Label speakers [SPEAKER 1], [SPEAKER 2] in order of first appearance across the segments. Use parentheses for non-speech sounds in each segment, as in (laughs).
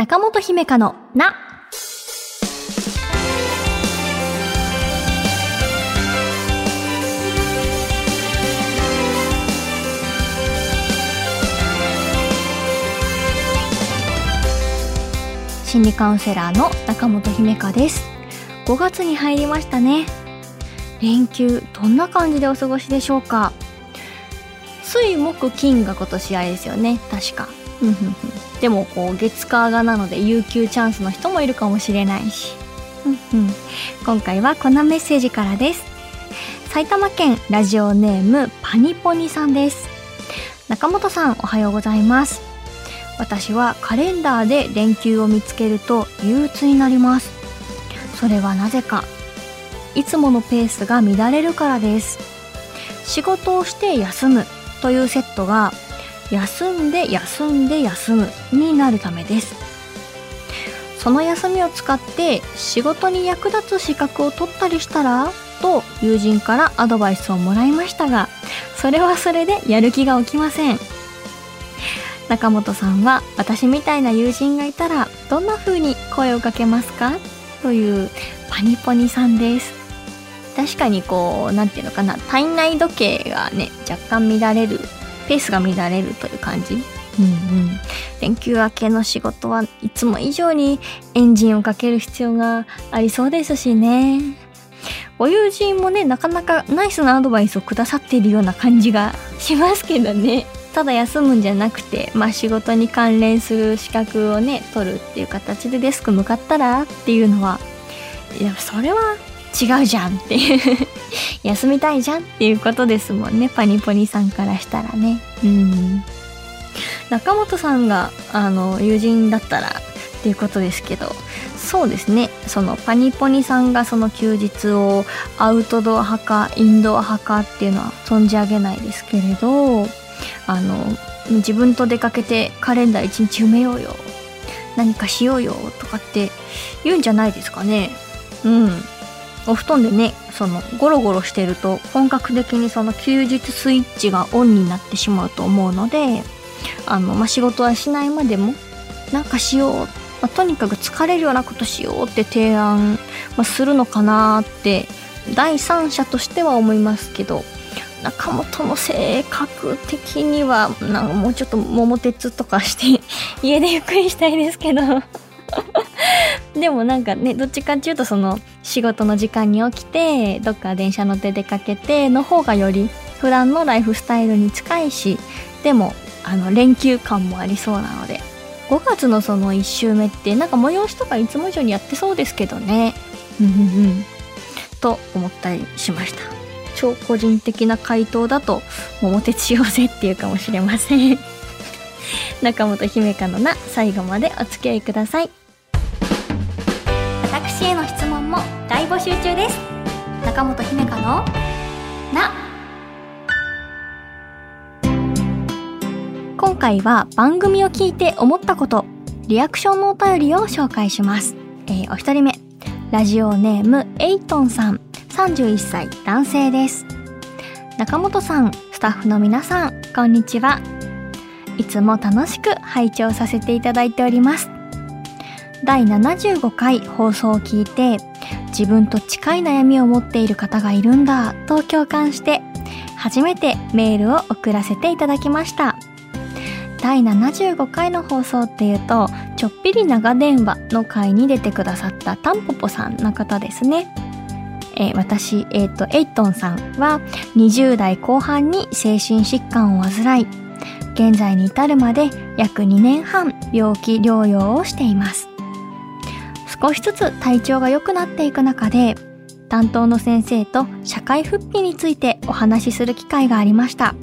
[SPEAKER 1] 中本姫香のな。心理カウンセラーの中本姫香です。5月に入りましたね。連休、どんな感じでお過ごしでしょうか？水木金が今年あれですよね。確か。うんうんうんでもこう月火がなので有給チャンスの人もいるかもしれないし、うんうん、今回はこんなメッセージからです。埼玉県ラジオネームパニポニさんです。中本さんおはようございます。私はカレンダーで連休を見つけると憂鬱になります。それはなぜか。いつものペースが乱れるからです。仕事をして休むというセットが休んで休んで休むになるためです。その休みを使って仕事に役立つ資格を取ったりしたらと友人からアドバイスをもらいましたがそれはそれでやる気が起きません。中本さんは私みたいな友人がいたらどんな風に声をかけますか？というパニポニさんです。確かにこうなんていうのかな体内時計がね若干乱れるペースが乱れるという感じ。うんうん。連休明けの仕事はいつも以上にエンジンをかける必要がありそうですしね。ご友人もね、なかなかナイスなアドバイスをくださっているような感じがしますけどね。ただ休むんじゃなくて、まあ仕事に関連する資格をね、取るっていう形でデスク向かったらっていうのは、いや、それは違うじゃんっていう休みたいじゃんっていうことですもんね。パニポニさんからしたらね。うん。中本さんがあの友人だったらっていうことですけど。そうですね。そのパニポニさんがその休日をアウトドア派かインドア派かっていうのは存じ上げないですけれどあの自分と出かけてカレンダー一日埋めようよ。何かしようよとかって言うんじゃないですかね。うんお布団でねそのゴロゴロしてると本格的にその休日スイッチがオンになってしまうと思うのであの、まあ、仕事はしないまでもなんかしよう、まあ、とにかく疲れるようなことしようって提案、まあ、するのかなって第三者としては思いますけど中本の性格的にはなんかもうちょっと桃鉄とかして家でゆっくりしたいですけど。でもなんかねどっちかっていうとその仕事の時間に起きてどっか電車乗って出かけての方がより普段のライフスタイルに近いしでもあの連休感もありそうなので5月のその1週目ってなんか催しとかいつも以上にやってそうですけどね。うんうんうん。と思ったりしました。超個人的な回答だと桃鉄しようぜっていうかもしれません。(laughs) 中本姫香のな最後までお付き合いください。私への質問も大募集中です。中本姫香のな。今回は番組を聞いて思ったことリアクションのお便りを紹介します、えーお一人目。ラジオネームエイトンさん。31歳男性です。中本さんスタッフの皆さんこんにちは。いつも楽しく拝聴させていただいております。第75回放送を聞いて自分と近い悩みを持っている方がいるんだと共感して初めてメールを送らせていただきました第75回の放送っていうとちょっぴり長電話の回に出てくださったタンポポさんの方ですねえー私、えっ、と、エイトンさんは20代後半に精神疾患を患い、現在に至るまで約2年半病気療養をしています。少しずつ体調が良くなっていく中で、担当の先生と社会復帰についてお話しする機会がありました。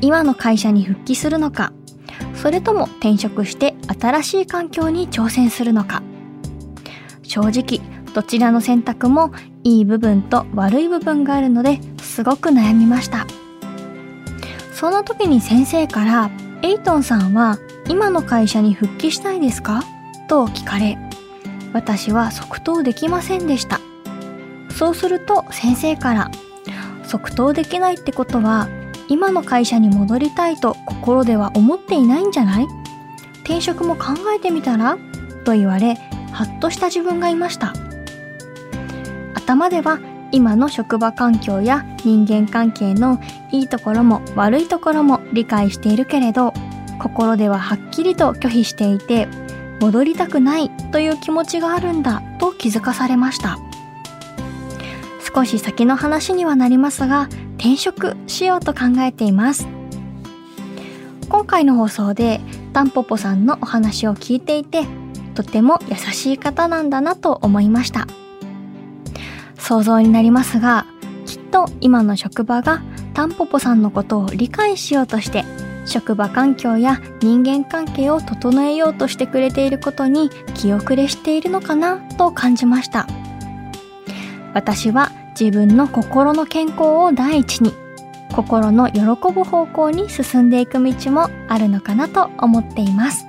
[SPEAKER 1] 今の会社に復帰するのか、それとも転職して新しい環境に挑戦するのか。正直、どちらの選択もいい部分と悪い部分があるのですごく悩みました。その時に先生から、エイトンさんは今の会社に復帰したいですか？と聞かれ、私は即答できませんでした。そうすると先生から、即答できないってことは、今の会社に戻りたいと心では思っていないんじゃない？転職も考えてみたら？と言われハッとした自分がいました。頭では今の職場環境や人間関係のいいところも悪いところも理解しているけれど心でははっきりと拒否していて戻りたくないという気持ちがあるんだと気づかされました。少し先の話にはなりますが転職しようと考えています。今回の放送でタンポポさんのお話を聞いていてとても優しい方なんだなと思いました。想像になりますがきっと今の職場がタンポポさんのことを理解しようとして職場環境や人間関係を整えようとしてくれていることに気遅れしているのかなと感じました。私は自分の心の健康を第一に心の喜ぶ方向に進んでいく道もあるのかなと思っています。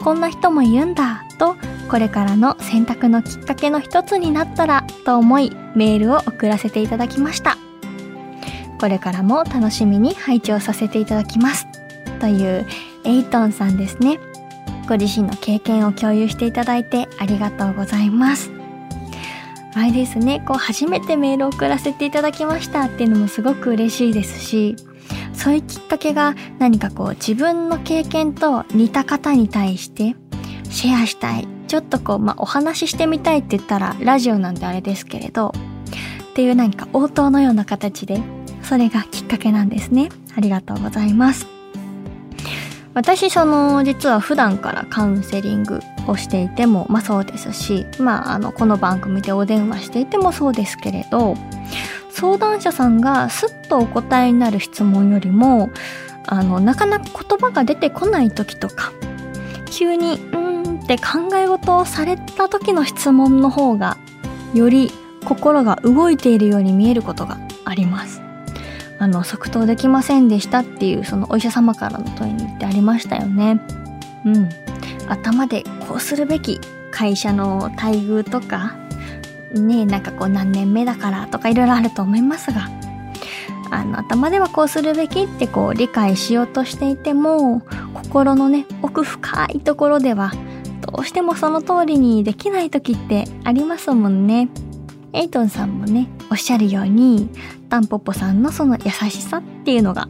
[SPEAKER 1] こんな人もいるんだとこれからの選択のきっかけの一つになったらと思いメールを送らせていただきました。これからも楽しみに拝聴させていただきます。というエイトンさんですね。ご自身の経験を共有していただいてありがとうございます。あれですね。こう初めてメールを送らせていただきましたっていうのもすごく嬉しいですしそういうきっかけが何かこう自分の経験と似た方に対してシェアしたい。ちょっとこう、まあ、お話ししてみたいって言ったらラジオなんであれですけれどっていう何か応答のような形でそれがきっかけなんですねありがとうございます私その実は普段からカウンセリングをしていてもまあそうですしまああのこの番組でお電話していてもそうですけれど相談者さんがスッとお答えになる質問よりもあのなかなか言葉が出てこない時とか急に「うん」って考え事をされた時の質問の方がより心が動いているように見えることがあります。あの即答できませんでしたっていうそのお医者様からの問いにってありましたよね。うん。頭でこうするべき会社の待遇とか、ねなんかこう何年目だからとかいろいろあると思いますが、あの頭ではこうするべきってこう理解しようとしていても、心のね、奥深いところではどうしてもその通りにできない時ってありますもんね。エイトンさんもね、おっしゃるように、タンポポさんのその優しさっていうのが、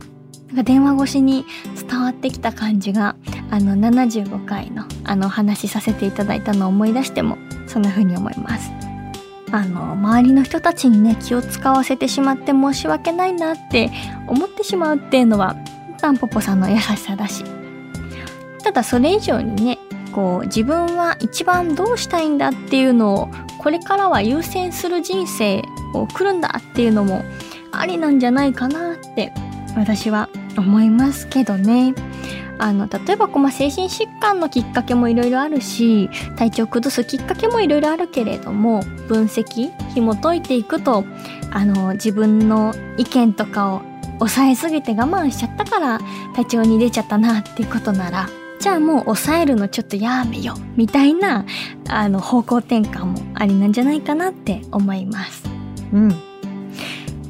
[SPEAKER 1] なんか電話越しに伝わってきた感じが、あの75回のあのお話しさせていただいたのを思い出しても、そんな風に思います。あの、周りの人たちにね、気を使わせてしまって申し訳ないなって思ってしまうっていうのは、タンポポさんの優しさだし。ただそれ以上にね、こう自分は一番どうしたいんだっていうのをこれからは優先する人生を送るんだっていうのもありなんじゃないかなって私は思いますけどね。あの例えばこう、まあ、精神疾患のきっかけもいろいろあるし体調を崩すきっかけもいろいろあるけれども分析紐解いていくとあの自分の意見とかを抑えすぎて我慢しちゃったから体調に出ちゃったなっていうことならじゃあもう抑えるのちょっとやめよみたいなあの方向転換もありなんじゃないかなって思いますうん。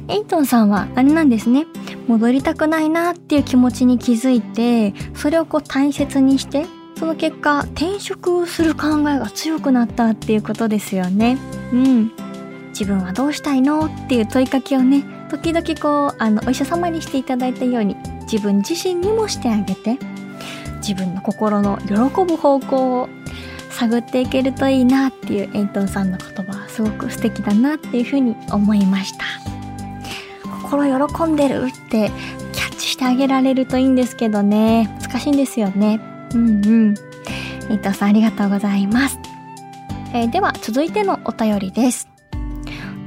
[SPEAKER 1] エイトンさんはあれなんですね。戻りたくないなっていう気持ちに気づいてそれをこう大切にしてその結果転職をする考えが強くなったっていうことですよね。うん。自分はどうしたいのっていう問いかけをね時々こうあのお医者様にしていただいたように自分自身にもしてあげて自分の心の喜ぶ方向を探っていけるといいなっていうエイトンさんの言葉。すごく素敵だなっていうふうに思いました。心喜んでるってキャッチしてあげられるといいんですけどね。難しいんですよね。うんうん。エイトンさんありがとうございます、えー、では続いてのお便りです。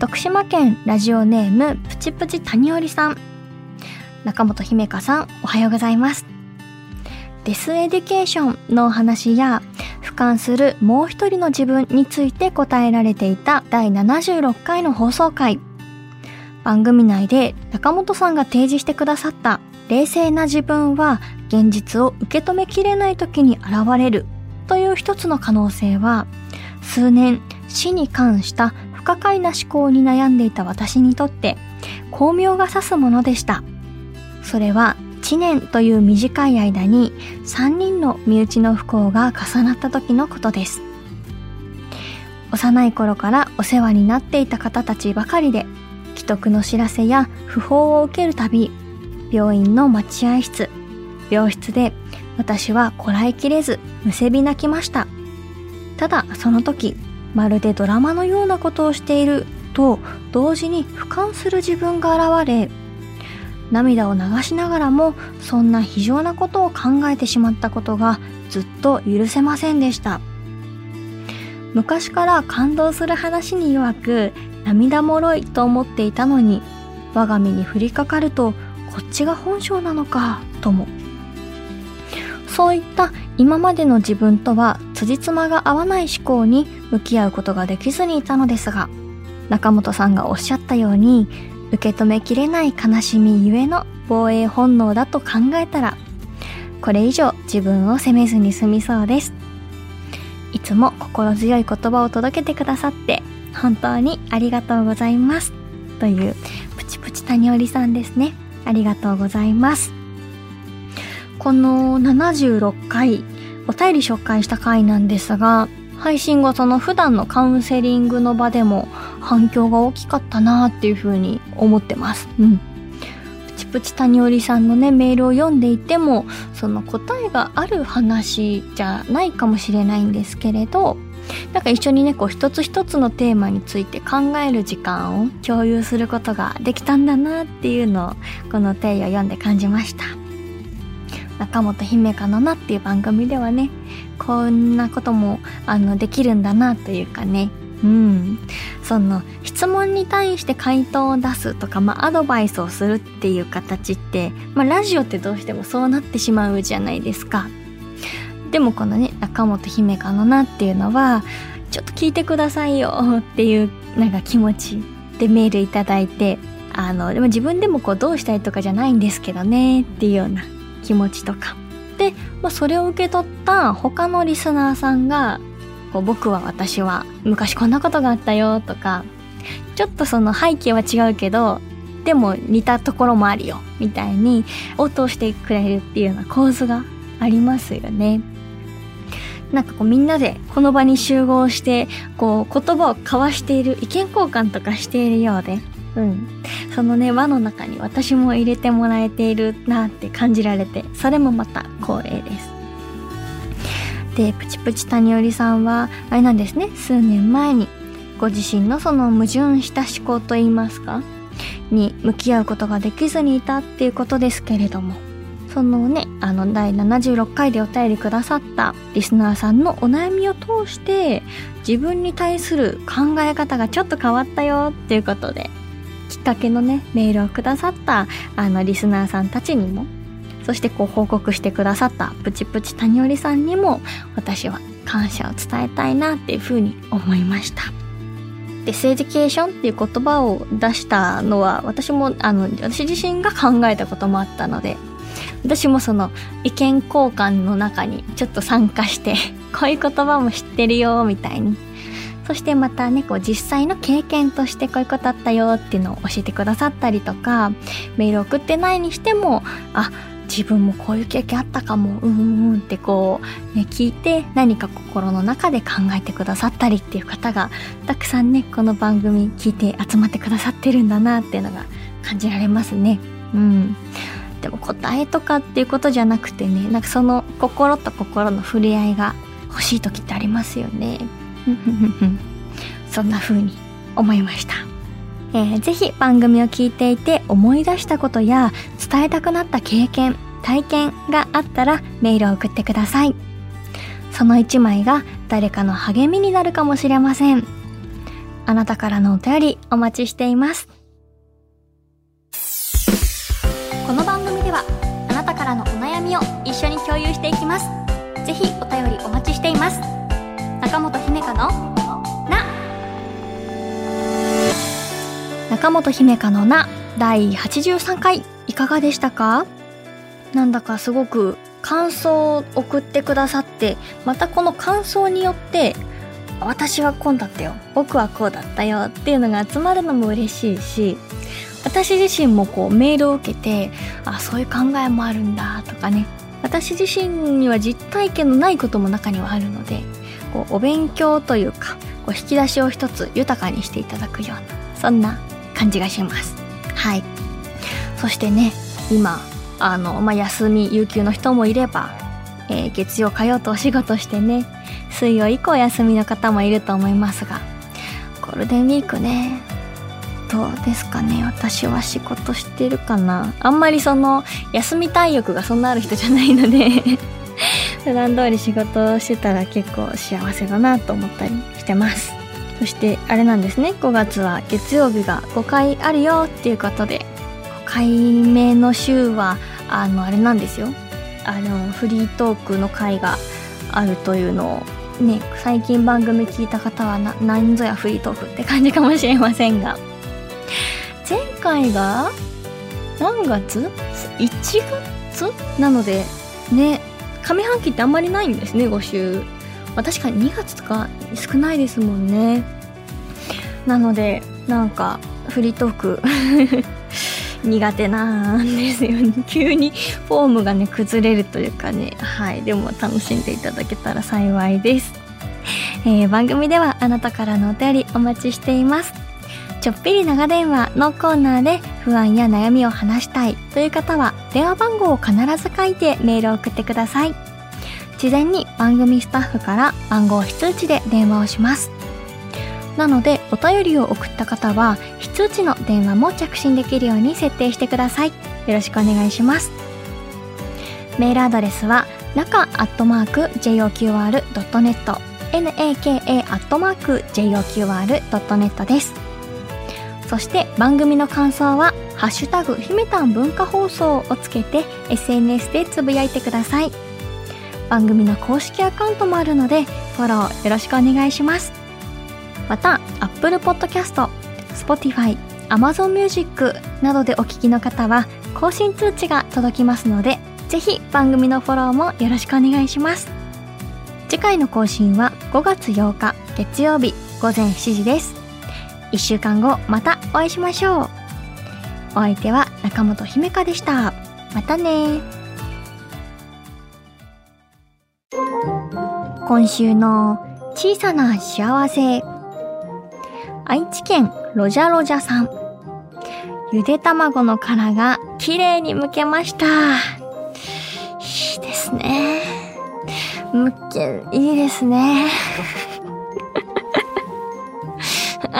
[SPEAKER 1] 徳島県ラジオネームプチプチ谷織さん。中本姫香さんおはようございます。デスエデュケーションのお話や俯瞰するもう一人の自分について答えられていた第76回の放送回番組内で中本さんが提示してくださった冷静な自分は現実を受け止めきれない時に現れるという一つの可能性は数年死に関した不可解な思考に悩んでいた私にとって巧妙が指すものでした。それは1年という短い間に3人の身内の不幸が重なった時のことです。幼い頃からお世話になっていた方たちばかりで既得の知らせや訃報を受けるたび病院の待合室病室で私はこらえきれずむせび泣きました。ただその時まるでドラマのようなことをしていると同時に俯瞰する自分が現れ涙を流しながらもそんな非常なことを考えてしまったことがずっと許せませんでした。昔から感動する話に弱く涙もろいと思っていたのに我が身に降りかかるとこっちが本性なのかとも。そういった今までの自分とは辻褄が合わない思考に向き合うことができずにいたのですが中本さんがおっしゃったように受け止めきれない悲しみゆえの防衛本能だと考えたらこれ以上自分を責めずに済みそうです。いつも心強い言葉を届けてくださって本当にありがとうございます。というプチプチ谷織さんですね。ありがとうございます。この76回お便り紹介した回なんですが配信後その普段のカウンセリングの場でも反響が大きかったなーっていうふうに思ってます。うん。プチプチ谷織さんのね、メールを読んでいても、その答えがある話じゃないかもしれないんですけれど、なんか一緒にね、こう一つ一つのテーマについて考える時間を共有することができたんだなっていうのを、このテイを読んで感じました。中本姫香のなっていう番組ではねこんなこともあのできるんだなというかね。うん。その質問に対して回答を出すとか、まあ、アドバイスをするっていう形って、まあ、ラジオってどうしてもそうなってしまうじゃないですか。でもこのね中本姫香のなっていうのはちょっと聞いてくださいよっていうなんか気持ちでメールいただいてあのでも自分でもこうどうしたいとかじゃないんですけどねっていうような気持ちとか。で、まあ、それを受け取った他のリスナーさんがこう僕は私は昔こんなことがあったよとかちょっとその背景は違うけどでも似たところもあるよみたいに応答してくれるっていうような構図がありますよね。なんかこうみんなでこの場に集合してこう言葉を交わしている意見交換とかしているようでうん。そのね、輪の中に私も入れてもらえているなって感じられて、それもまた光栄です。で、プチプチ谷織さんは、あれなんですね、数年前に、ご自身のその矛盾した思考といいますか、に向き合うことができずにいたっていうことですけれども、そのね、あの、第76回でお便りくださったリスナーさんのお悩みを通して、自分に対する考え方がちょっと変わったよっていうことで、っかけのねメールをくださったあのリスナーさんたちにもそしてこう報告してくださったプチプチ谷織さんにも私は感謝を伝えたいなっていうふうに思いました。で、セージケーションっていう言葉を出したのは私もあの私自身が考えたこともあったので私もその意見交換の中にちょっと参加して (laughs) こういう言葉も知ってるよみたいにそしてまたねこう実際の経験としてこういうことあったよっていうのを教えてくださったりとかメール送ってないにしてもあ自分もこういう経験あったかもうんうんってこう、ね、聞いて何か心の中で考えてくださったりっていう方がたくさんねこの番組聞いて集まってくださってるんだなっていうのが感じられますね。うんでも答えとかっていうことじゃなくてねなんかその心と心の触れ合いが欲しい時ってありますよね。(laughs) そんな風に思いました。えー、ぜひ番組を聞いていて思い出したことや伝えたくなった経験、体験があったらメールを送ってください。その一枚が誰かの励みになるかもしれません。あなたからのお便りお待ちしています。この番組ではあなたからのお悩みを一緒に共有していきます。ぜひお便りお待ちしています。中本姫香のな。中本姫香のな第83回いかがでしたか？なんだかすごく感想を送ってくださってまたこの感想によって私はこうだったよ。僕はこうだったよ。っていうのが集まるのも嬉しいし私自身もこうメールを受けてあそういう考えもあるんだとかね。私自身には実体験のないことも中にはあるのでこうお勉強というかこう引き出しを一つ豊かにしていただくようなそんな感じがします。はい。そしてね今あの、まあ、休み有給の人もいれば、えー、月曜火曜とお仕事してね水曜以降休みの方もいると思いますがゴールデンウィークねどうですかね私は仕事してるかな。あんまりその休みたい欲がそんなある人じゃないので普段通り仕事してたら結構幸せだなと思ったりしてます。そしてあれなんですね。5月は月曜日が5回あるよっていうことで5回目の週はあのあれなんですよ。あのフリートークの回があるというのをね最近番組聞いた方はな何ぞやフリートークって感じかもしれませんが。前回が何月 ?1 月？なのでね上半期ってあんまりないんですね5週、まあ、確かに2月とか少ないですもんね。なのでなんかフリートーク (laughs) 苦手なんですよね。(laughs) 急にフォームがね崩れるというかね。はい。でも楽しんでいただけたら幸いです、えー、番組ではあなたからのお便りお待ちしています。ちょっぴり長電話のコーナーで不安や悩みを話したいという方は電話番号を必ず書いてメールを送ってください。事前に番組スタッフから番号非通知で電話をします。なのでお便りを送った方は非通知の電話も着信できるように設定してください。よろしくお願いします。メールアドレスは中アットマーク JOQR.net naka アットマーク JOQR.net です。そして番組の感想は「ハッシュタグひめたん文化放送」をつけて SNS でつぶやいてください。番組の公式アカウントもあるのでフォローよろしくお願いします。また Apple Podcast、Spotify、Amazon Music などでお聞きの方は更新通知が届きますのでぜひ番組のフォローもよろしくお願いします。次回の更新は5月8日月曜日午前7時です。1週間後またお会いしましょう。お相手は中本姫香でした。またね。今週の小さな幸せ。愛知県ロジャロジャさん。ゆで卵の殻が綺麗に剥けました。いいですね。剥けいいですね。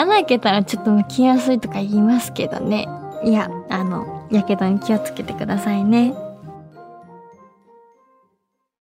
[SPEAKER 1] 穴開けたらちょっとむきやすいとか言いますけどね。いや、あの、やけどに気をつけてくださいね。